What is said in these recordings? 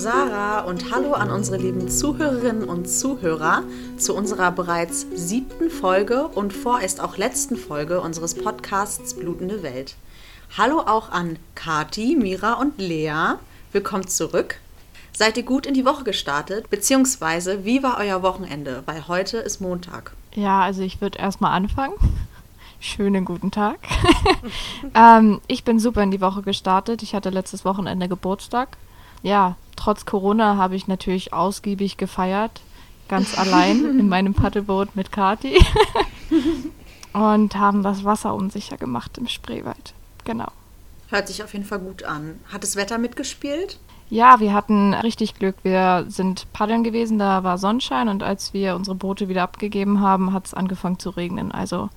Sarah und hallo an unsere lieben Zuhörerinnen und Zuhörer zu unserer bereits siebten Folge und vorerst auch letzten Folge unseres Podcasts Blutende Welt. Hallo auch an Kati, Mira und Lea. Willkommen zurück. Seid ihr gut in die Woche gestartet? Beziehungsweise, wie war euer Wochenende? Weil heute ist Montag. Ja, also ich würde erstmal anfangen. Schönen guten Tag. ähm, ich bin super in die Woche gestartet. Ich hatte letztes Wochenende Geburtstag. Ja, trotz Corona habe ich natürlich ausgiebig gefeiert. Ganz allein in meinem Paddelboot mit Kati. Und haben das Wasser unsicher gemacht im Spreewald. Genau. Hört sich auf jeden Fall gut an. Hat das Wetter mitgespielt? Ja, wir hatten richtig Glück. Wir sind paddeln gewesen, da war Sonnenschein und als wir unsere Boote wieder abgegeben haben, hat es angefangen zu regnen. Also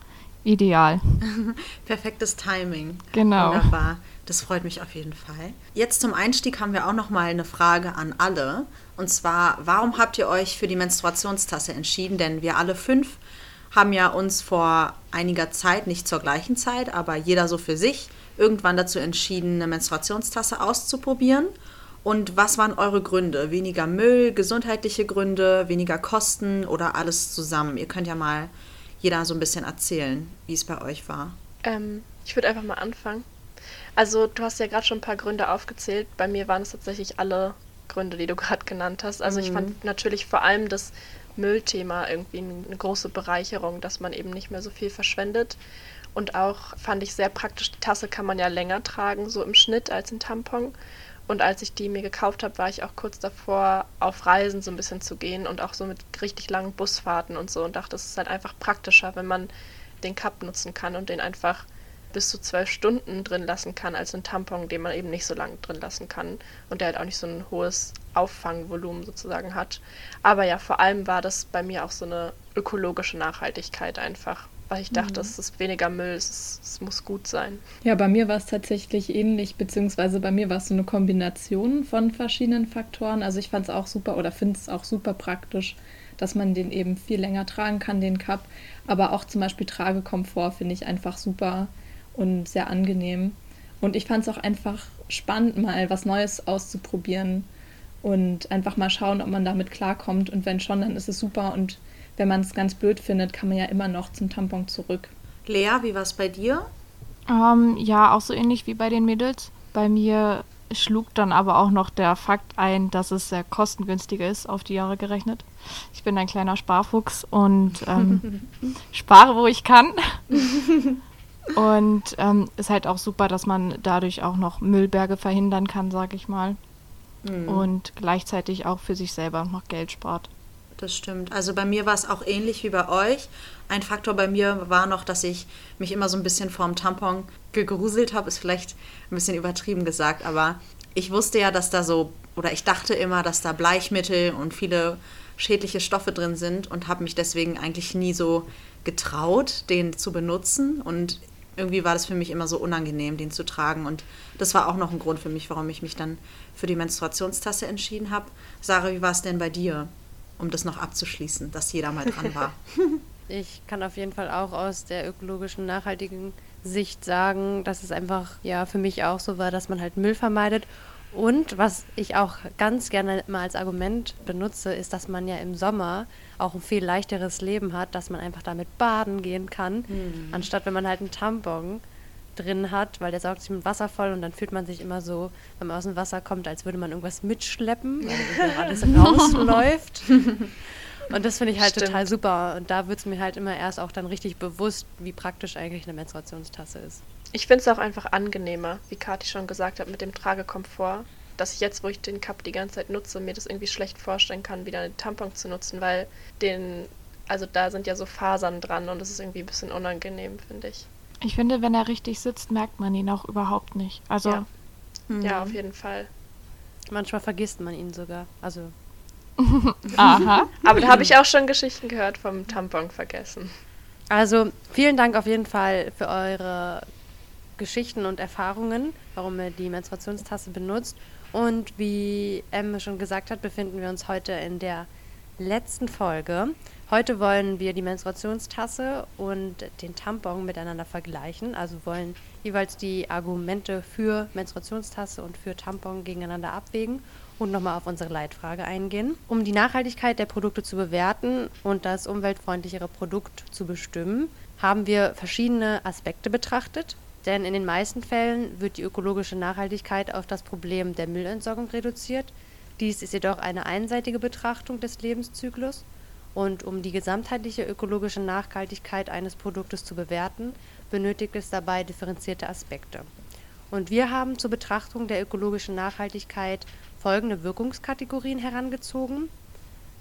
ideal. Perfektes Timing. Genau. Wunderbar. Das freut mich auf jeden Fall. Jetzt zum Einstieg haben wir auch noch mal eine Frage an alle. Und zwar, warum habt ihr euch für die Menstruationstasse entschieden? Denn wir alle fünf haben ja uns vor einiger Zeit, nicht zur gleichen Zeit, aber jeder so für sich, irgendwann dazu entschieden, eine Menstruationstasse auszuprobieren. Und was waren eure Gründe? Weniger Müll, gesundheitliche Gründe, weniger Kosten oder alles zusammen? Ihr könnt ja mal jeder so ein bisschen erzählen, wie es bei euch war. Ähm, ich würde einfach mal anfangen. Also du hast ja gerade schon ein paar Gründe aufgezählt. Bei mir waren es tatsächlich alle Gründe, die du gerade genannt hast. Also mhm. ich fand natürlich vor allem das Müllthema irgendwie eine große Bereicherung, dass man eben nicht mehr so viel verschwendet. Und auch fand ich sehr praktisch, die Tasse kann man ja länger tragen, so im Schnitt als ein Tampon. Und als ich die mir gekauft habe, war ich auch kurz davor, auf Reisen so ein bisschen zu gehen und auch so mit richtig langen Busfahrten und so und dachte, es ist halt einfach praktischer, wenn man den Cup nutzen kann und den einfach bis zu zwölf Stunden drin lassen kann, als ein Tampon, den man eben nicht so lange drin lassen kann und der halt auch nicht so ein hohes Auffangvolumen sozusagen hat. Aber ja, vor allem war das bei mir auch so eine ökologische Nachhaltigkeit einfach, weil ich dachte, mhm. es ist weniger Müll, es, es, muss gut sein. Ja, bei mir war es tatsächlich ähnlich, beziehungsweise bei mir war es so eine Kombination von verschiedenen Faktoren. Also ich fand es auch super oder finde es auch super praktisch, dass man den eben viel länger tragen kann, den Cup. Aber auch zum Beispiel Tragekomfort finde ich einfach super und sehr angenehm. Und ich fand es auch einfach spannend, mal was Neues auszuprobieren und einfach mal schauen, ob man damit klarkommt. Und wenn schon, dann ist es super. Und wenn man es ganz blöd findet, kann man ja immer noch zum Tampon zurück. Lea, wie war es bei dir? Ähm, ja, auch so ähnlich wie bei den Mädels. Bei mir schlug dann aber auch noch der Fakt ein, dass es sehr kostengünstiger ist, auf die Jahre gerechnet. Ich bin ein kleiner Sparfuchs und ähm, spare, wo ich kann. Und ähm, ist halt auch super, dass man dadurch auch noch Müllberge verhindern kann, sag ich mal. Mhm. Und gleichzeitig auch für sich selber noch Geld spart. Das stimmt. Also bei mir war es auch ähnlich wie bei euch. Ein Faktor bei mir war noch, dass ich mich immer so ein bisschen vorm Tampon gegruselt habe. Ist vielleicht ein bisschen übertrieben gesagt, aber ich wusste ja, dass da so, oder ich dachte immer, dass da Bleichmittel und viele schädliche Stoffe drin sind und habe mich deswegen eigentlich nie so getraut, den zu benutzen. Und irgendwie war das für mich immer so unangenehm, den zu tragen. Und das war auch noch ein Grund für mich, warum ich mich dann für die Menstruationstasse entschieden habe. Sarah, wie war es denn bei dir, um das noch abzuschließen, dass jeder mal dran war? ich kann auf jeden Fall auch aus der ökologischen, nachhaltigen Sicht sagen, dass es einfach ja für mich auch so war, dass man halt Müll vermeidet und was ich auch ganz gerne mal als Argument benutze, ist, dass man ja im Sommer auch ein viel leichteres Leben hat, dass man einfach damit baden gehen kann, mhm. anstatt wenn man halt einen Tampon drin hat, weil der saugt sich mit Wasser voll und dann fühlt man sich immer so, wenn man aus dem Wasser kommt, als würde man irgendwas mitschleppen, weil alles rausläuft. Und das finde ich halt Stimmt. total super. Und da wird es mir halt immer erst auch dann richtig bewusst, wie praktisch eigentlich eine Menstruationstasse ist. Ich finde es auch einfach angenehmer, wie Kathi schon gesagt hat, mit dem Tragekomfort, dass ich jetzt, wo ich den Cup die ganze Zeit nutze, mir das irgendwie schlecht vorstellen kann, wieder einen Tampon zu nutzen, weil den, also da sind ja so Fasern dran und das ist irgendwie ein bisschen unangenehm, finde ich. Ich finde, wenn er richtig sitzt, merkt man ihn auch überhaupt nicht. Also. Ja, mhm. ja auf jeden Fall. Manchmal vergisst man ihn sogar. Also. Aha. Aber da habe ich auch schon Geschichten gehört vom Tampon vergessen. Also vielen Dank auf jeden Fall für eure Geschichten und Erfahrungen, warum ihr die Menstruationstasse benutzt. Und wie Emme schon gesagt hat, befinden wir uns heute in der letzten Folge. Heute wollen wir die Menstruationstasse und den Tampon miteinander vergleichen. Also wollen jeweils die Argumente für Menstruationstasse und für Tampon gegeneinander abwägen und nochmal auf unsere Leitfrage eingehen. Um die Nachhaltigkeit der Produkte zu bewerten und das umweltfreundlichere Produkt zu bestimmen, haben wir verschiedene Aspekte betrachtet. Denn in den meisten Fällen wird die ökologische Nachhaltigkeit auf das Problem der Müllentsorgung reduziert. Dies ist jedoch eine einseitige Betrachtung des Lebenszyklus. Und um die gesamtheitliche ökologische Nachhaltigkeit eines Produktes zu bewerten, benötigt es dabei differenzierte Aspekte. Und wir haben zur Betrachtung der ökologischen Nachhaltigkeit folgende Wirkungskategorien herangezogen.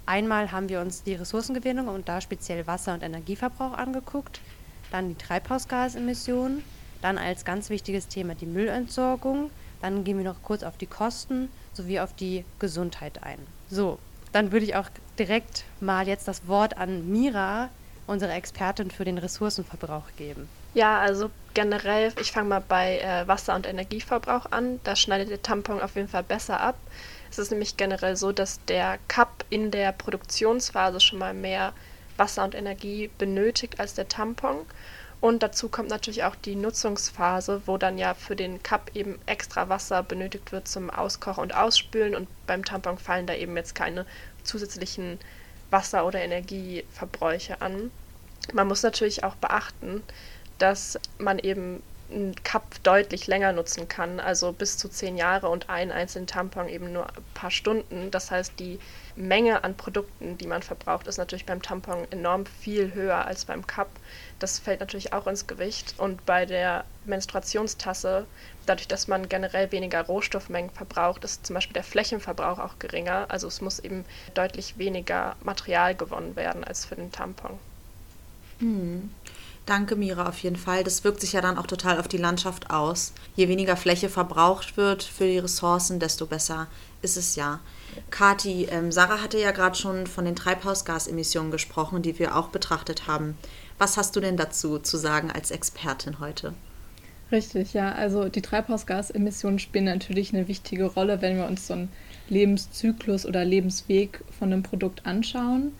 Einmal haben wir uns die Ressourcengewinnung und da speziell Wasser- und Energieverbrauch angeguckt, dann die Treibhausgasemissionen, dann als ganz wichtiges Thema die Müllentsorgung, dann gehen wir noch kurz auf die Kosten sowie auf die Gesundheit ein. So, dann würde ich auch direkt mal jetzt das Wort an Mira, unsere Expertin für den Ressourcenverbrauch, geben. Ja, also generell, ich fange mal bei äh, Wasser- und Energieverbrauch an. Da schneidet der Tampon auf jeden Fall besser ab. Es ist nämlich generell so, dass der Cup in der Produktionsphase schon mal mehr Wasser und Energie benötigt als der Tampon. Und dazu kommt natürlich auch die Nutzungsphase, wo dann ja für den Cup eben extra Wasser benötigt wird zum Auskochen und Ausspülen. Und beim Tampon fallen da eben jetzt keine zusätzlichen Wasser- oder Energieverbräuche an. Man muss natürlich auch beachten, dass man eben einen Cup deutlich länger nutzen kann, also bis zu zehn Jahre und einen einzelnen Tampon eben nur ein paar Stunden. Das heißt, die Menge an Produkten, die man verbraucht, ist natürlich beim Tampon enorm viel höher als beim Cup. Das fällt natürlich auch ins Gewicht. Und bei der Menstruationstasse, dadurch, dass man generell weniger Rohstoffmengen verbraucht, ist zum Beispiel der Flächenverbrauch auch geringer. Also es muss eben deutlich weniger Material gewonnen werden als für den Tampon. Hm. Danke, Mira, auf jeden Fall. Das wirkt sich ja dann auch total auf die Landschaft aus. Je weniger Fläche verbraucht wird für die Ressourcen, desto besser ist es ja. Kati, ähm, Sarah hatte ja gerade schon von den Treibhausgasemissionen gesprochen, die wir auch betrachtet haben. Was hast du denn dazu zu sagen als Expertin heute? Richtig, ja. Also die Treibhausgasemissionen spielen natürlich eine wichtige Rolle, wenn wir uns so einen Lebenszyklus oder Lebensweg von einem Produkt anschauen.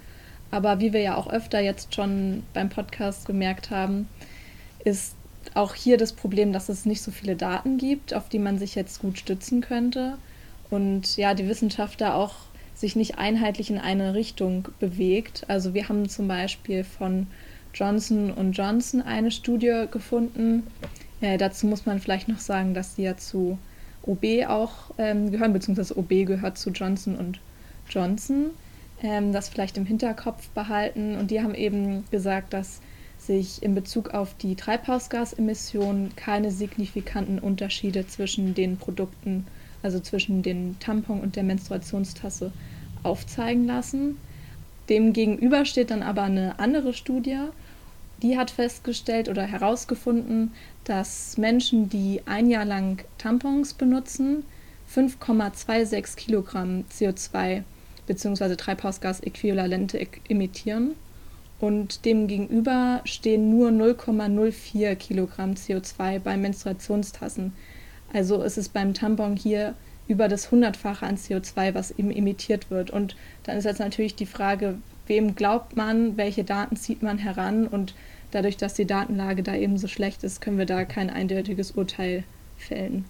Aber wie wir ja auch öfter jetzt schon beim Podcast gemerkt haben, ist auch hier das Problem, dass es nicht so viele Daten gibt, auf die man sich jetzt gut stützen könnte. Und ja, die Wissenschaft da auch sich nicht einheitlich in eine Richtung bewegt. Also wir haben zum Beispiel von Johnson Johnson eine Studie gefunden. Äh, dazu muss man vielleicht noch sagen, dass sie ja zu OB auch ähm, gehören, beziehungsweise OB gehört zu Johnson Johnson ähm, das vielleicht im Hinterkopf behalten. Und die haben eben gesagt, dass sich in Bezug auf die Treibhausgasemissionen keine signifikanten Unterschiede zwischen den Produkten, also zwischen den Tampon und der Menstruationstasse, aufzeigen lassen. Demgegenüber steht dann aber eine andere Studie, die hat festgestellt oder herausgefunden, dass Menschen, die ein Jahr lang Tampons benutzen, 5,26 Kilogramm CO2 bzw. Treibhausgasäquivalente emittieren und demgegenüber stehen nur 0,04 Kilogramm CO2 bei Menstruationstassen. Also ist es beim Tampon hier über das Hundertfache an CO2, was eben emittiert wird. Und dann ist jetzt natürlich die Frage, wem glaubt man, welche Daten zieht man heran und dadurch, dass die Datenlage da eben so schlecht ist, können wir da kein eindeutiges Urteil fällen.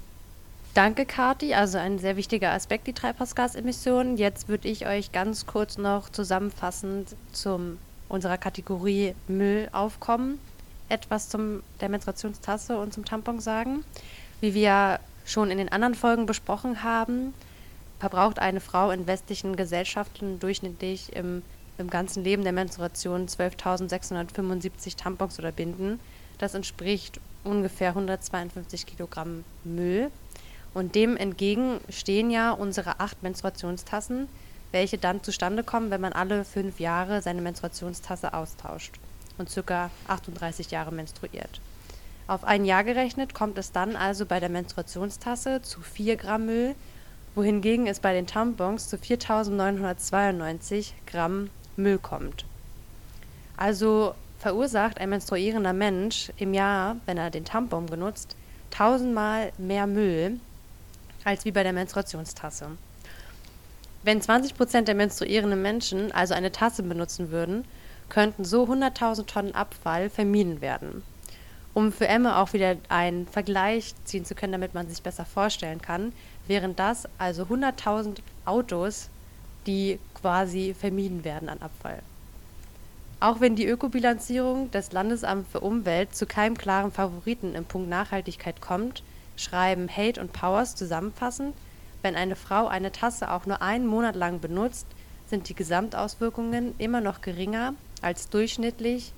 Danke, Kati. Also ein sehr wichtiger Aspekt, die Treibhausgasemissionen. Jetzt würde ich euch ganz kurz noch zusammenfassend zu unserer Kategorie Müllaufkommen etwas zum der Menstruationstasse und zum Tampon sagen. Wie wir schon in den anderen Folgen besprochen haben, verbraucht eine Frau in westlichen Gesellschaften durchschnittlich im, im ganzen Leben der Menstruation 12.675 Tampons oder Binden. Das entspricht ungefähr 152 Kilogramm Müll. Und dem entgegen stehen ja unsere acht Menstruationstassen, welche dann zustande kommen, wenn man alle fünf Jahre seine Menstruationstasse austauscht und ca. 38 Jahre menstruiert. Auf ein Jahr gerechnet kommt es dann also bei der Menstruationstasse zu 4 Gramm Müll, wohingegen es bei den Tampons zu 4992 Gramm Müll kommt. Also verursacht ein menstruierender Mensch im Jahr, wenn er den Tampon benutzt, tausendmal mehr Müll als wie bei der Menstruationstasse. Wenn 20 Prozent der menstruierenden Menschen also eine Tasse benutzen würden, könnten so 100.000 Tonnen Abfall vermieden werden. Um für Emme auch wieder einen Vergleich ziehen zu können, damit man sich besser vorstellen kann, wären das also 100.000 Autos, die quasi vermieden werden an Abfall. Auch wenn die Ökobilanzierung des Landesamts für Umwelt zu keinem klaren Favoriten im Punkt Nachhaltigkeit kommt, schreiben Hate und Powers zusammenfassend, wenn eine Frau eine Tasse auch nur einen Monat lang benutzt, sind die Gesamtauswirkungen immer noch geringer als durchschnittlich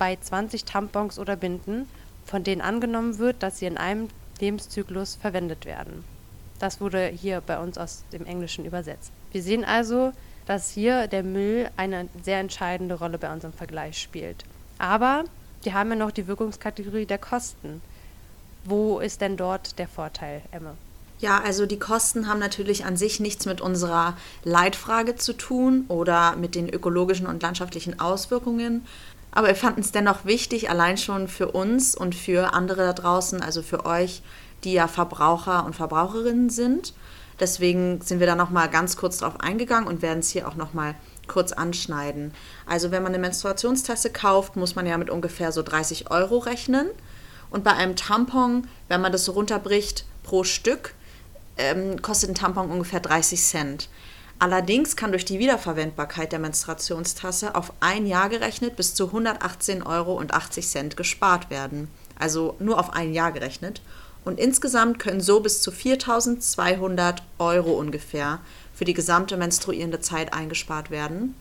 bei 20 Tampons oder Binden, von denen angenommen wird, dass sie in einem Lebenszyklus verwendet werden. Das wurde hier bei uns aus dem Englischen übersetzt. Wir sehen also, dass hier der Müll eine sehr entscheidende Rolle bei unserem Vergleich spielt. Aber wir haben ja noch die Wirkungskategorie der Kosten. Wo ist denn dort der Vorteil, Emme? Ja, also die Kosten haben natürlich an sich nichts mit unserer Leitfrage zu tun oder mit den ökologischen und landschaftlichen Auswirkungen. Aber wir fanden es dennoch wichtig, allein schon für uns und für andere da draußen, also für euch, die ja Verbraucher und Verbraucherinnen sind. Deswegen sind wir da nochmal ganz kurz drauf eingegangen und werden es hier auch nochmal kurz anschneiden. Also wenn man eine Menstruationstasse kauft, muss man ja mit ungefähr so 30 Euro rechnen. Und bei einem Tampon, wenn man das so runterbricht pro Stück, ähm, kostet ein Tampon ungefähr 30 Cent. Allerdings kann durch die Wiederverwendbarkeit der Menstruationstasse auf ein Jahr gerechnet bis zu 118,80 Euro gespart werden. Also nur auf ein Jahr gerechnet. Und insgesamt können so bis zu 4200 Euro ungefähr für die gesamte menstruierende Zeit eingespart werden.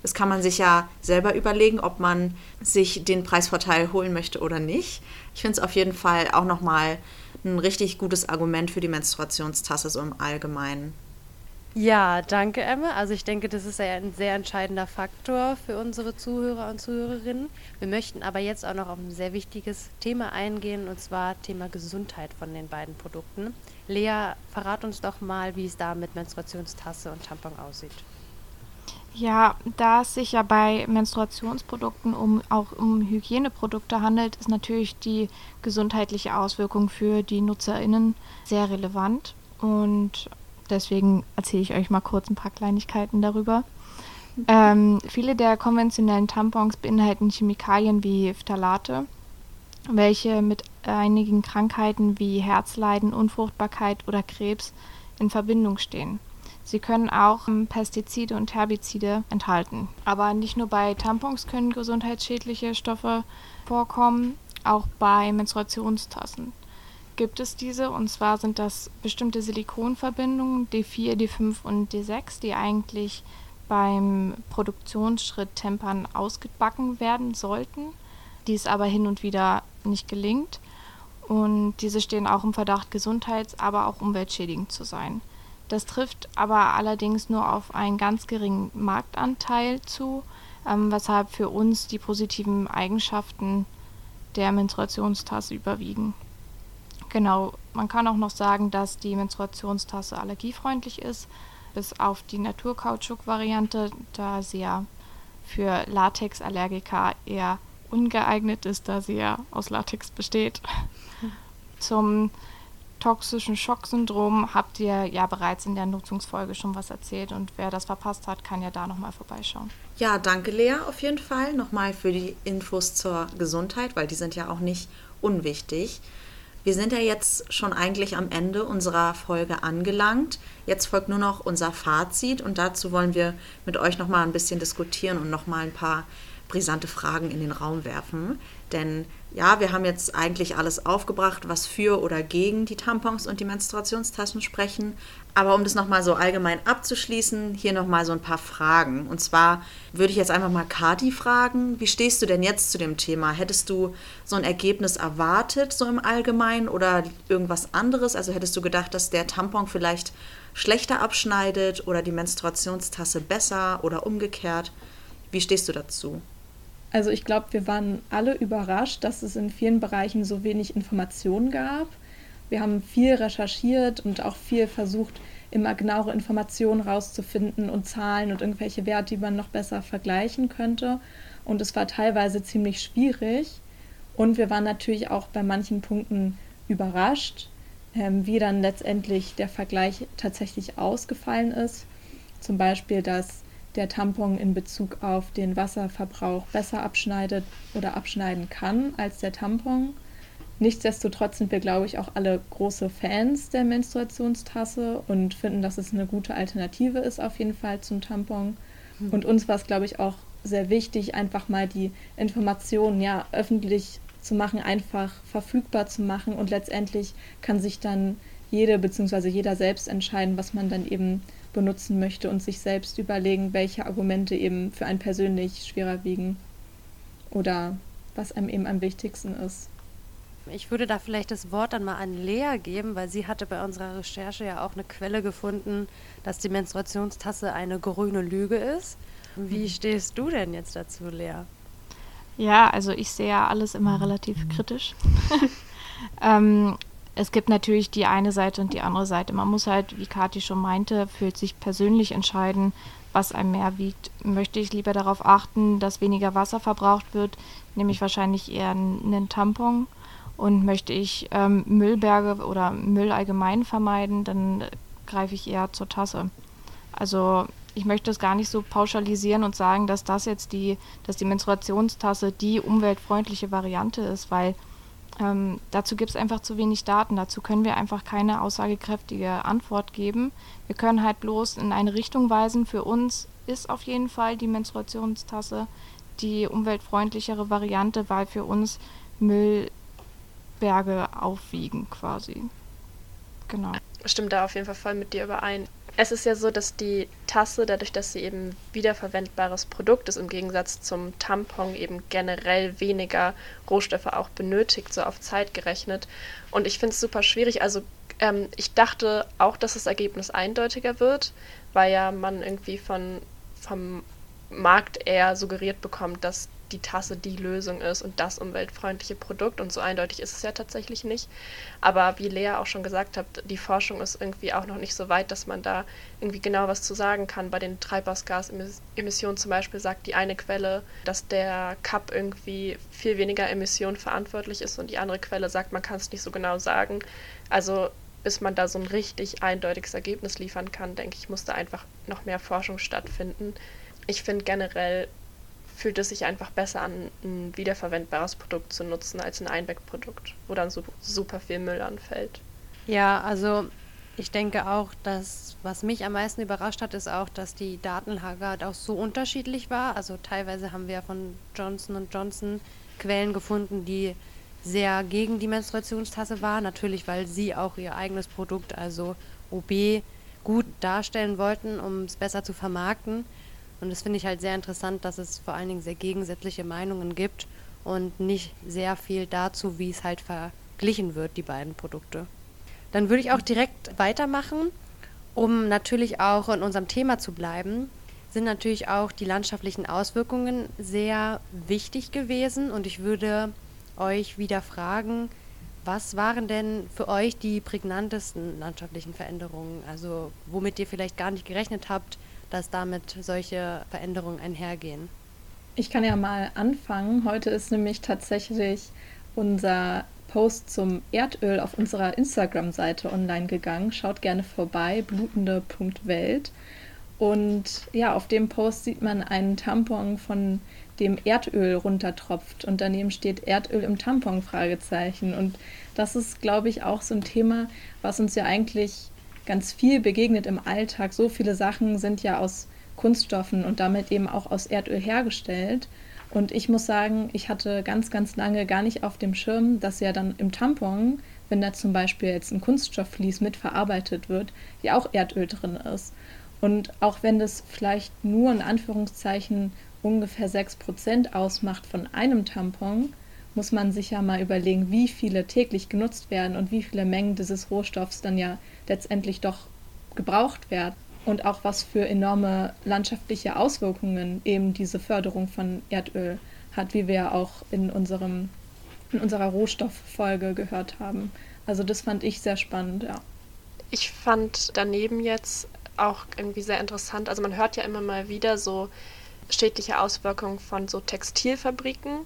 Das kann man sich ja selber überlegen, ob man sich den Preisvorteil holen möchte oder nicht. Ich finde es auf jeden Fall auch nochmal ein richtig gutes Argument für die Menstruationstasse so im Allgemeinen. Ja, danke, Emme. Also ich denke, das ist ja ein sehr entscheidender Faktor für unsere Zuhörer und Zuhörerinnen. Wir möchten aber jetzt auch noch auf ein sehr wichtiges Thema eingehen, und zwar Thema Gesundheit von den beiden Produkten. Lea, verrat uns doch mal, wie es da mit Menstruationstasse und Tampon aussieht. Ja, da es sich ja bei Menstruationsprodukten um, auch um Hygieneprodukte handelt, ist natürlich die gesundheitliche Auswirkung für die NutzerInnen sehr relevant. Und deswegen erzähle ich euch mal kurz ein paar Kleinigkeiten darüber. Ähm, viele der konventionellen Tampons beinhalten Chemikalien wie Phthalate, welche mit einigen Krankheiten wie Herzleiden, Unfruchtbarkeit oder Krebs in Verbindung stehen. Sie können auch Pestizide und Herbizide enthalten. Aber nicht nur bei Tampons können gesundheitsschädliche Stoffe vorkommen, auch bei Menstruationstassen gibt es diese. Und zwar sind das bestimmte Silikonverbindungen D4, D5 und D6, die eigentlich beim Produktionsschritt Tempern ausgebacken werden sollten, dies aber hin und wieder nicht gelingt. Und diese stehen auch im Verdacht, gesundheits-, aber auch umweltschädigend zu sein. Das trifft aber allerdings nur auf einen ganz geringen Marktanteil zu, ähm, weshalb für uns die positiven Eigenschaften der Menstruationstasse überwiegen. Genau, man kann auch noch sagen, dass die Menstruationstasse allergiefreundlich ist, bis auf die Naturkautschuk-Variante, da sie ja für Latexallergiker eher ungeeignet ist, da sie ja aus Latex besteht. Zum toxischen Schocksyndrom habt ihr ja bereits in der Nutzungsfolge schon was erzählt und wer das verpasst hat, kann ja da nochmal vorbeischauen. Ja, danke Lea auf jeden Fall nochmal für die Infos zur Gesundheit, weil die sind ja auch nicht unwichtig. Wir sind ja jetzt schon eigentlich am Ende unserer Folge angelangt. Jetzt folgt nur noch unser Fazit und dazu wollen wir mit euch nochmal ein bisschen diskutieren und nochmal ein paar brisante Fragen in den Raum werfen. Denn ja, wir haben jetzt eigentlich alles aufgebracht, was für oder gegen die Tampons und die Menstruationstaschen sprechen. Aber um das nochmal so allgemein abzuschließen, hier nochmal so ein paar Fragen. Und zwar würde ich jetzt einfach mal Kati fragen, wie stehst du denn jetzt zu dem Thema? Hättest du so ein Ergebnis erwartet, so im Allgemeinen, oder irgendwas anderes? Also hättest du gedacht, dass der Tampon vielleicht schlechter abschneidet oder die Menstruationstasse besser oder umgekehrt? Wie stehst du dazu? Also ich glaube, wir waren alle überrascht, dass es in vielen Bereichen so wenig Informationen gab. Wir haben viel recherchiert und auch viel versucht, immer genauere Informationen rauszufinden und Zahlen und irgendwelche Werte, die man noch besser vergleichen könnte. Und es war teilweise ziemlich schwierig. Und wir waren natürlich auch bei manchen Punkten überrascht, ähm, wie dann letztendlich der Vergleich tatsächlich ausgefallen ist. Zum Beispiel, dass der Tampon in Bezug auf den Wasserverbrauch besser abschneidet oder abschneiden kann als der Tampon. Nichtsdestotrotz sind wir, glaube ich, auch alle große Fans der Menstruationstasse und finden, dass es eine gute Alternative ist auf jeden Fall zum Tampon. Mhm. Und uns war es, glaube ich, auch sehr wichtig, einfach mal die Informationen ja öffentlich zu machen, einfach verfügbar zu machen und letztendlich kann sich dann jede bzw. jeder selbst entscheiden, was man dann eben benutzen möchte und sich selbst überlegen, welche Argumente eben für einen persönlich schwerer wiegen oder was einem eben am wichtigsten ist. Ich würde da vielleicht das Wort dann mal an Lea geben, weil sie hatte bei unserer Recherche ja auch eine Quelle gefunden, dass die Menstruationstasse eine grüne Lüge ist. Wie mhm. stehst du denn jetzt dazu, Lea? Ja, also ich sehe ja alles immer relativ kritisch. ähm, es gibt natürlich die eine Seite und die andere Seite. Man muss halt, wie Kathi schon meinte, für sich persönlich entscheiden, was einem mehr wiegt. Möchte ich lieber darauf achten, dass weniger Wasser verbraucht wird, nehme ich wahrscheinlich eher einen Tampon. Und möchte ich ähm, Müllberge oder Müll allgemein vermeiden, dann greife ich eher zur Tasse. Also ich möchte es gar nicht so pauschalisieren und sagen, dass das jetzt die, dass die Menstruationstasse die umweltfreundliche Variante ist, weil ähm, dazu gibt es einfach zu wenig Daten. Dazu können wir einfach keine aussagekräftige Antwort geben. Wir können halt bloß in eine Richtung weisen. Für uns ist auf jeden Fall die Menstruationstasse die umweltfreundlichere Variante, weil für uns Müllberge aufwiegen quasi. Genau. Stimmt da auf jeden Fall voll mit dir überein. Es ist ja so, dass die Tasse, dadurch, dass sie eben wiederverwendbares Produkt ist, im Gegensatz zum Tampon eben generell weniger Rohstoffe auch benötigt, so auf Zeit gerechnet. Und ich finde es super schwierig. Also ähm, ich dachte auch, dass das Ergebnis eindeutiger wird, weil ja man irgendwie von, vom Markt eher suggeriert bekommt, dass die Tasse die Lösung ist und das umweltfreundliche Produkt. Und so eindeutig ist es ja tatsächlich nicht. Aber wie Lea auch schon gesagt hat, die Forschung ist irgendwie auch noch nicht so weit, dass man da irgendwie genau was zu sagen kann. Bei den Treibhausgasemissionen zum Beispiel sagt die eine Quelle, dass der Cup irgendwie viel weniger Emissionen verantwortlich ist und die andere Quelle sagt, man kann es nicht so genau sagen. Also bis man da so ein richtig eindeutiges Ergebnis liefern kann, denke ich, muss da einfach noch mehr Forschung stattfinden. Ich finde generell fühlt es sich einfach besser an, ein wiederverwendbares Produkt zu nutzen als ein Einwegprodukt, wo dann so super viel Müll anfällt. Ja, also ich denke auch, dass was mich am meisten überrascht hat, ist auch, dass die Datenlage auch so unterschiedlich war. Also teilweise haben wir von Johnson Johnson Quellen gefunden, die sehr gegen die Menstruationstasse waren, natürlich weil sie auch ihr eigenes Produkt, also OB, gut darstellen wollten, um es besser zu vermarkten. Und das finde ich halt sehr interessant, dass es vor allen Dingen sehr gegensätzliche Meinungen gibt und nicht sehr viel dazu, wie es halt verglichen wird, die beiden Produkte. Dann würde ich auch direkt weitermachen, um natürlich auch in unserem Thema zu bleiben, sind natürlich auch die landschaftlichen Auswirkungen sehr wichtig gewesen und ich würde euch wieder fragen, was waren denn für euch die prägnantesten landschaftlichen Veränderungen, also womit ihr vielleicht gar nicht gerechnet habt, dass damit solche Veränderungen einhergehen? Ich kann ja mal anfangen. Heute ist nämlich tatsächlich unser Post zum Erdöl auf unserer Instagram-Seite online gegangen. Schaut gerne vorbei, blutende.welt. Und ja, auf dem Post sieht man einen Tampon, von dem Erdöl runtertropft und daneben steht Erdöl im Tampon Fragezeichen. Und das ist, glaube ich, auch so ein Thema, was uns ja eigentlich ganz viel begegnet im Alltag. So viele Sachen sind ja aus Kunststoffen und damit eben auch aus Erdöl hergestellt. Und ich muss sagen, ich hatte ganz, ganz lange gar nicht auf dem Schirm, dass ja dann im Tampon, wenn da zum Beispiel jetzt ein Kunststoffflies mitverarbeitet wird, ja auch Erdöl drin ist. Und auch wenn das vielleicht nur in Anführungszeichen ungefähr 6% ausmacht von einem Tampon, muss man sich ja mal überlegen, wie viele täglich genutzt werden und wie viele Mengen dieses Rohstoffs dann ja letztendlich doch gebraucht werden. Und auch was für enorme landschaftliche Auswirkungen eben diese Förderung von Erdöl hat, wie wir auch in, unserem, in unserer Rohstofffolge gehört haben. Also das fand ich sehr spannend, ja. Ich fand daneben jetzt auch irgendwie sehr interessant. Also man hört ja immer mal wieder so schädliche Auswirkungen von so Textilfabriken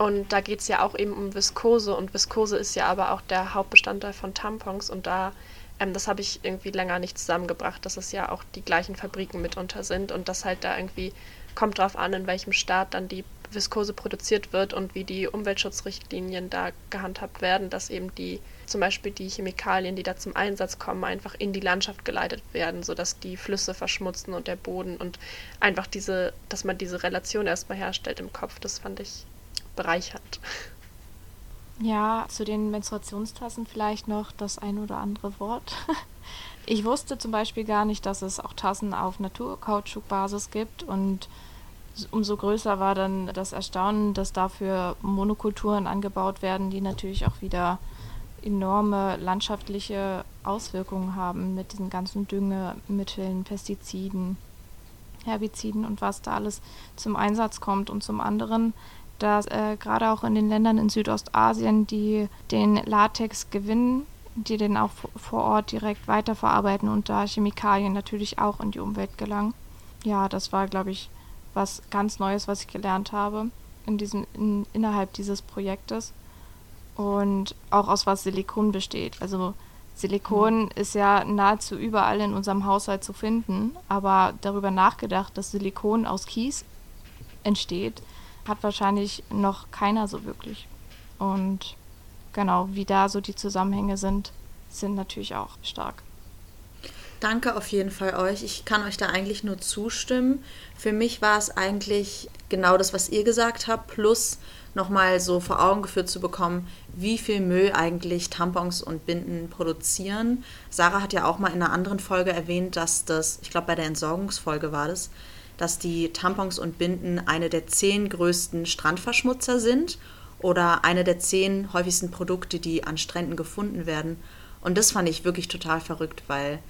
und da geht es ja auch eben um Viskose. Und Viskose ist ja aber auch der Hauptbestandteil von Tampons. Und da, ähm, das habe ich irgendwie länger nicht zusammengebracht, dass es ja auch die gleichen Fabriken mitunter sind. Und das halt da irgendwie kommt drauf an, in welchem Staat dann die Viskose produziert wird und wie die Umweltschutzrichtlinien da gehandhabt werden, dass eben die zum Beispiel die Chemikalien, die da zum Einsatz kommen, einfach in die Landschaft geleitet werden, sodass die Flüsse verschmutzen und der Boden und einfach diese, dass man diese Relation erstmal herstellt im Kopf, das fand ich bereichernd. Ja, zu den Menstruationstassen vielleicht noch das ein oder andere Wort. Ich wusste zum Beispiel gar nicht, dass es auch Tassen auf Naturkautschukbasis gibt und umso größer war dann das Erstaunen, dass dafür Monokulturen angebaut werden, die natürlich auch wieder enorme landschaftliche Auswirkungen haben mit diesen ganzen Düngemitteln, Pestiziden, Herbiziden und was da alles zum Einsatz kommt. Und zum anderen, dass äh, gerade auch in den Ländern in Südostasien, die den Latex gewinnen, die den auch vor Ort direkt weiterverarbeiten und da Chemikalien natürlich auch in die Umwelt gelangen. Ja, das war, glaube ich, was ganz Neues, was ich gelernt habe in diesem, in, innerhalb dieses Projektes. Und auch aus was Silikon besteht. Also Silikon mhm. ist ja nahezu überall in unserem Haushalt zu finden, aber darüber nachgedacht, dass Silikon aus Kies entsteht, hat wahrscheinlich noch keiner so wirklich. Und genau, wie da so die Zusammenhänge sind, sind natürlich auch stark. Danke auf jeden Fall euch. Ich kann euch da eigentlich nur zustimmen. Für mich war es eigentlich genau das, was ihr gesagt habt, plus nochmal so vor Augen geführt zu bekommen, wie viel Müll eigentlich Tampons und Binden produzieren. Sarah hat ja auch mal in einer anderen Folge erwähnt, dass das, ich glaube bei der Entsorgungsfolge war das, dass die Tampons und Binden eine der zehn größten Strandverschmutzer sind oder eine der zehn häufigsten Produkte, die an Stränden gefunden werden. Und das fand ich wirklich total verrückt, weil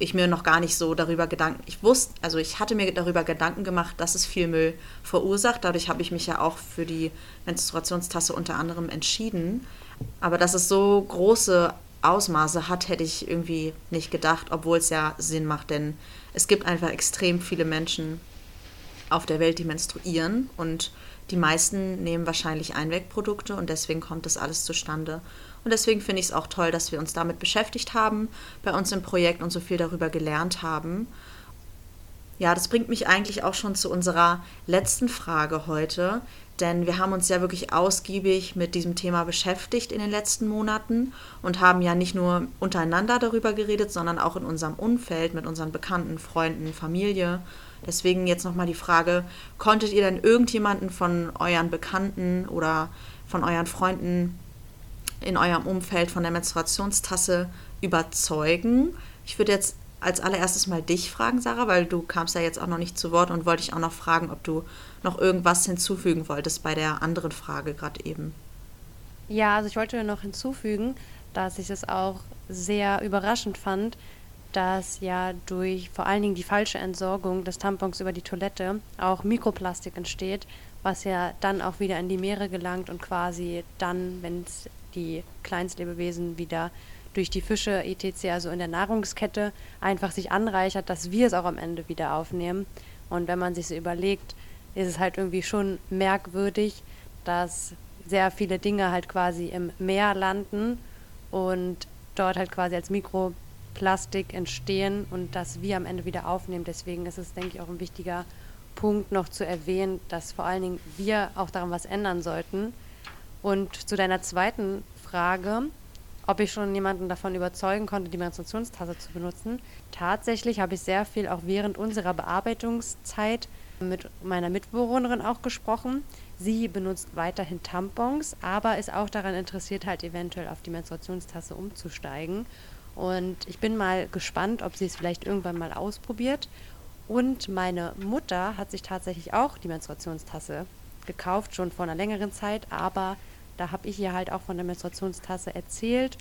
ich mir noch gar nicht so darüber Gedanken, ich wusste, also ich hatte mir darüber Gedanken gemacht, dass es viel Müll verursacht. Dadurch habe ich mich ja auch für die Menstruationstasse unter anderem entschieden. Aber dass es so große Ausmaße hat, hätte ich irgendwie nicht gedacht, obwohl es ja Sinn macht, denn es gibt einfach extrem viele Menschen auf der Welt, die menstruieren und die meisten nehmen wahrscheinlich Einwegprodukte und deswegen kommt das alles zustande. Und deswegen finde ich es auch toll, dass wir uns damit beschäftigt haben, bei uns im Projekt und so viel darüber gelernt haben. Ja, das bringt mich eigentlich auch schon zu unserer letzten Frage heute, denn wir haben uns ja wirklich ausgiebig mit diesem Thema beschäftigt in den letzten Monaten und haben ja nicht nur untereinander darüber geredet, sondern auch in unserem Umfeld mit unseren Bekannten, Freunden, Familie. Deswegen jetzt nochmal die Frage, konntet ihr denn irgendjemanden von euren Bekannten oder von euren Freunden in eurem Umfeld von der Menstruationstasse überzeugen? Ich würde jetzt als allererstes mal dich fragen, Sarah, weil du kamst ja jetzt auch noch nicht zu Wort und wollte ich auch noch fragen, ob du noch irgendwas hinzufügen wolltest bei der anderen Frage gerade eben. Ja, also ich wollte noch hinzufügen, dass ich es auch sehr überraschend fand, dass ja durch vor allen Dingen die falsche Entsorgung des Tampons über die Toilette auch Mikroplastik entsteht, was ja dann auch wieder in die Meere gelangt und quasi dann, wenn es die Kleinstlebewesen wieder durch die Fische etc., also in der Nahrungskette, einfach sich anreichert, dass wir es auch am Ende wieder aufnehmen. Und wenn man sich so überlegt, ist es halt irgendwie schon merkwürdig, dass sehr viele Dinge halt quasi im Meer landen und dort halt quasi als Mikroplastik entstehen und dass wir am Ende wieder aufnehmen. Deswegen ist es, denke ich, auch ein wichtiger Punkt noch zu erwähnen, dass vor allen Dingen wir auch daran was ändern sollten und zu deiner zweiten Frage, ob ich schon jemanden davon überzeugen konnte, die Menstruationstasse zu benutzen. Tatsächlich habe ich sehr viel auch während unserer Bearbeitungszeit mit meiner Mitbewohnerin auch gesprochen. Sie benutzt weiterhin Tampons, aber ist auch daran interessiert, halt eventuell auf die Menstruationstasse umzusteigen. Und ich bin mal gespannt, ob sie es vielleicht irgendwann mal ausprobiert. Und meine Mutter hat sich tatsächlich auch die Menstruationstasse gekauft, schon vor einer längeren Zeit, aber da habe ich ihr halt auch von der Menstruationstasse erzählt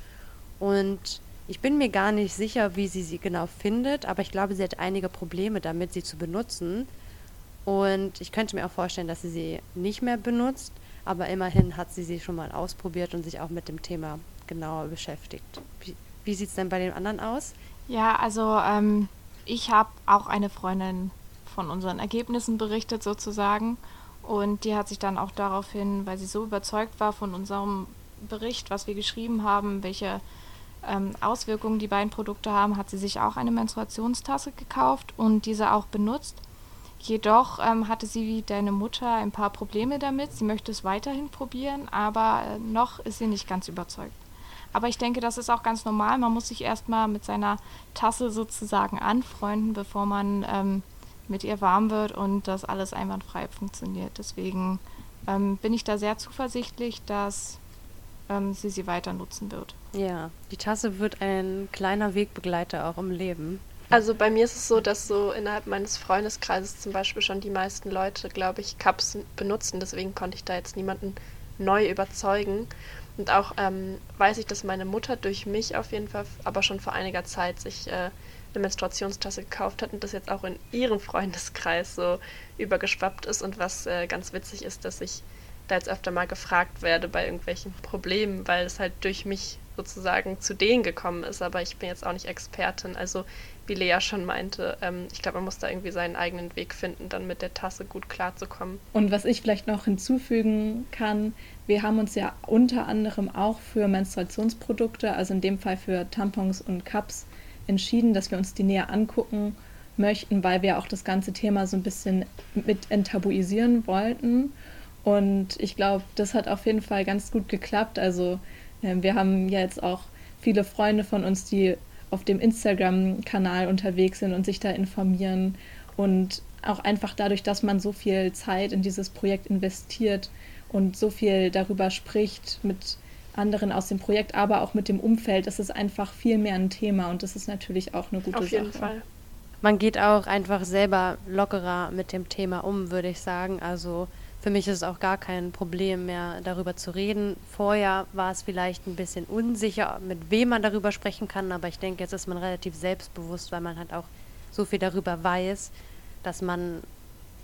und ich bin mir gar nicht sicher, wie sie sie genau findet, aber ich glaube, sie hat einige Probleme damit, sie zu benutzen. Und ich könnte mir auch vorstellen, dass sie sie nicht mehr benutzt, aber immerhin hat sie sie schon mal ausprobiert und sich auch mit dem Thema genauer beschäftigt. Wie, wie sieht es denn bei den anderen aus? Ja, also ähm, ich habe auch eine Freundin von unseren Ergebnissen berichtet sozusagen. Und die hat sich dann auch daraufhin, weil sie so überzeugt war von unserem Bericht, was wir geschrieben haben, welche ähm, Auswirkungen die beiden Produkte haben, hat sie sich auch eine Menstruationstasse gekauft und diese auch benutzt. Jedoch ähm, hatte sie wie deine Mutter ein paar Probleme damit. Sie möchte es weiterhin probieren, aber äh, noch ist sie nicht ganz überzeugt. Aber ich denke, das ist auch ganz normal. Man muss sich erstmal mit seiner Tasse sozusagen anfreunden, bevor man ähm, mit ihr warm wird und das alles einwandfrei funktioniert. Deswegen ähm, bin ich da sehr zuversichtlich, dass ähm, sie sie weiter nutzen wird. Ja, die Tasse wird ein kleiner Wegbegleiter auch im Leben. Also bei mir ist es so, dass so innerhalb meines Freundeskreises zum Beispiel schon die meisten Leute, glaube ich, Cups benutzen. Deswegen konnte ich da jetzt niemanden neu überzeugen. Und auch ähm, weiß ich, dass meine Mutter durch mich auf jeden Fall, aber schon vor einiger Zeit sich äh, eine Menstruationstasse gekauft hat und das jetzt auch in ihren Freundeskreis so übergeschwappt ist. Und was äh, ganz witzig ist, dass ich da jetzt öfter mal gefragt werde bei irgendwelchen Problemen, weil es halt durch mich sozusagen zu denen gekommen ist. Aber ich bin jetzt auch nicht Expertin. Also wie Lea schon meinte, ähm, ich glaube, man muss da irgendwie seinen eigenen Weg finden, dann mit der Tasse gut klarzukommen. Und was ich vielleicht noch hinzufügen kann, wir haben uns ja unter anderem auch für Menstruationsprodukte, also in dem Fall für Tampons und Cups, entschieden, dass wir uns die näher angucken möchten, weil wir auch das ganze Thema so ein bisschen mit enttabuisieren wollten. Und ich glaube, das hat auf jeden Fall ganz gut geklappt. Also äh, wir haben ja jetzt auch viele Freunde von uns, die auf dem Instagram-Kanal unterwegs sind und sich da informieren. Und auch einfach dadurch, dass man so viel Zeit in dieses Projekt investiert und so viel darüber spricht mit anderen aus dem Projekt, aber auch mit dem Umfeld, ist es einfach viel mehr ein Thema und das ist natürlich auch eine gute Sache. Auf jeden Sache. Fall. Man geht auch einfach selber lockerer mit dem Thema um, würde ich sagen. Also für mich ist es auch gar kein Problem mehr, darüber zu reden. Vorher war es vielleicht ein bisschen unsicher, mit wem man darüber sprechen kann, aber ich denke, jetzt ist man relativ selbstbewusst, weil man halt auch so viel darüber weiß, dass man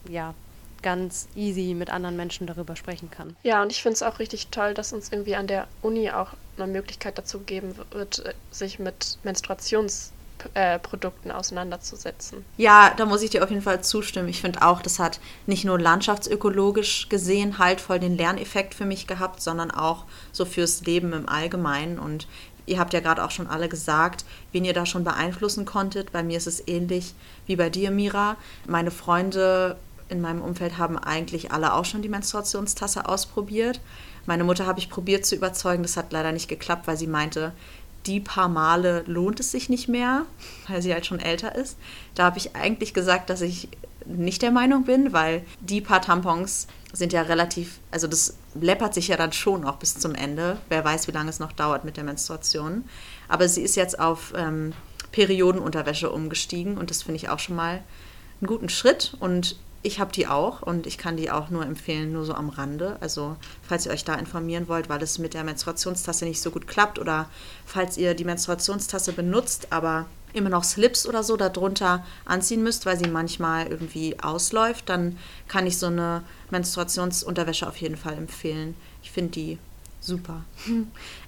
ja ganz easy mit anderen Menschen darüber sprechen kann. Ja, und ich finde es auch richtig toll, dass uns irgendwie an der Uni auch eine Möglichkeit dazu geben wird, sich mit Menstruations äh, Produkten auseinanderzusetzen. Ja, da muss ich dir auf jeden Fall zustimmen. Ich finde auch, das hat nicht nur landschaftsökologisch gesehen halt voll den Lerneffekt für mich gehabt, sondern auch so fürs Leben im Allgemeinen. Und ihr habt ja gerade auch schon alle gesagt, wen ihr da schon beeinflussen konntet. Bei mir ist es ähnlich wie bei dir, Mira. Meine Freunde in meinem Umfeld haben eigentlich alle auch schon die Menstruationstasse ausprobiert. Meine Mutter habe ich probiert zu überzeugen, das hat leider nicht geklappt, weil sie meinte, die paar Male lohnt es sich nicht mehr, weil sie halt schon älter ist. Da habe ich eigentlich gesagt, dass ich nicht der Meinung bin, weil die paar Tampons sind ja relativ, also das läppert sich ja dann schon auch bis zum Ende. Wer weiß, wie lange es noch dauert mit der Menstruation. Aber sie ist jetzt auf ähm, Periodenunterwäsche umgestiegen und das finde ich auch schon mal einen guten Schritt. Und ich habe die auch und ich kann die auch nur empfehlen, nur so am Rande. Also falls ihr euch da informieren wollt, weil es mit der Menstruationstasse nicht so gut klappt oder falls ihr die Menstruationstasse benutzt, aber immer noch Slips oder so darunter anziehen müsst, weil sie manchmal irgendwie ausläuft, dann kann ich so eine Menstruationsunterwäsche auf jeden Fall empfehlen. Ich finde die super.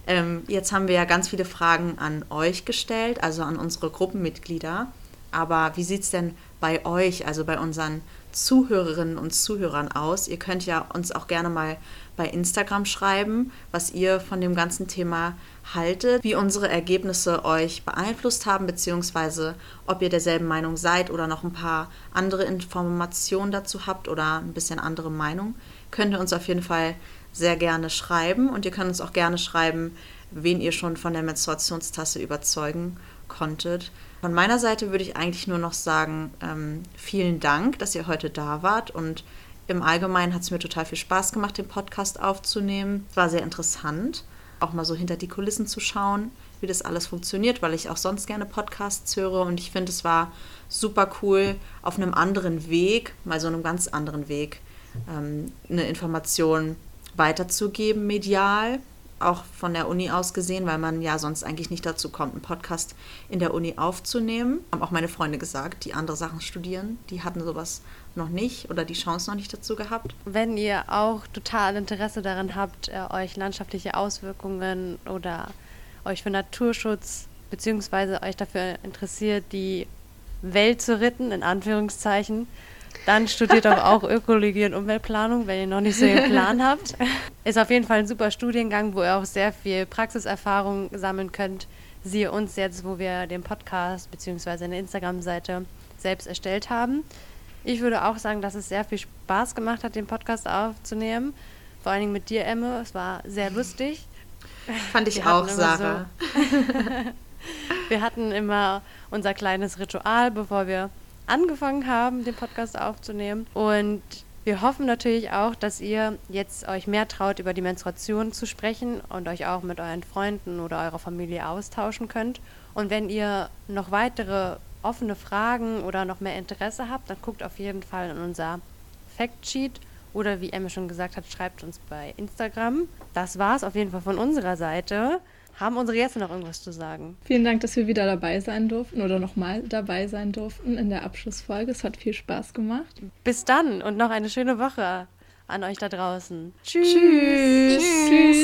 ähm, jetzt haben wir ja ganz viele Fragen an euch gestellt, also an unsere Gruppenmitglieder. Aber wie sieht es denn bei euch, also bei unseren Zuhörerinnen und Zuhörern aus. Ihr könnt ja uns auch gerne mal bei Instagram schreiben, was ihr von dem ganzen Thema haltet, wie unsere Ergebnisse euch beeinflusst haben, beziehungsweise ob ihr derselben Meinung seid oder noch ein paar andere Informationen dazu habt oder ein bisschen andere Meinung, könnt ihr uns auf jeden Fall sehr gerne schreiben und ihr könnt uns auch gerne schreiben, wen ihr schon von der Menstruationstasse überzeugen konntet. Von meiner Seite würde ich eigentlich nur noch sagen, ähm, vielen Dank, dass ihr heute da wart und im Allgemeinen hat es mir total viel Spaß gemacht, den Podcast aufzunehmen. Es war sehr interessant, auch mal so hinter die Kulissen zu schauen, wie das alles funktioniert, weil ich auch sonst gerne Podcasts höre und ich finde, es war super cool, auf einem anderen Weg, mal so einem ganz anderen Weg, ähm, eine Information weiterzugeben, medial auch von der Uni aus gesehen, weil man ja sonst eigentlich nicht dazu kommt, einen Podcast in der Uni aufzunehmen. Haben auch meine Freunde gesagt, die andere Sachen studieren, die hatten sowas noch nicht oder die Chance noch nicht dazu gehabt. Wenn ihr auch total Interesse daran habt, äh, euch landschaftliche Auswirkungen oder euch für Naturschutz beziehungsweise euch dafür interessiert, die Welt zu retten, in Anführungszeichen, dann studiert doch auch Ökologie und Umweltplanung, wenn ihr noch nicht so einen Plan habt. Ist auf jeden Fall ein super Studiengang, wo ihr auch sehr viel Praxiserfahrung sammeln könnt. Siehe uns jetzt, wo wir den Podcast bzw. eine Instagram-Seite selbst erstellt haben. Ich würde auch sagen, dass es sehr viel Spaß gemacht hat, den Podcast aufzunehmen. Vor allen Dingen mit dir, Emme. Es war sehr lustig. Fand ich auch, Sarah. So wir hatten immer unser kleines Ritual, bevor wir angefangen haben, den Podcast aufzunehmen. Und wir hoffen natürlich auch, dass ihr jetzt euch mehr traut, über die Menstruation zu sprechen und euch auch mit euren Freunden oder eurer Familie austauschen könnt. Und wenn ihr noch weitere offene Fragen oder noch mehr Interesse habt, dann guckt auf jeden Fall in unser Factsheet oder wie Emma schon gesagt hat, schreibt uns bei Instagram. Das war es auf jeden Fall von unserer Seite. Haben unsere Gäste noch irgendwas zu sagen? Vielen Dank, dass wir wieder dabei sein durften oder nochmal dabei sein durften in der Abschlussfolge. Es hat viel Spaß gemacht. Bis dann und noch eine schöne Woche an euch da draußen. Tschüss. Tschüss. Tschüss.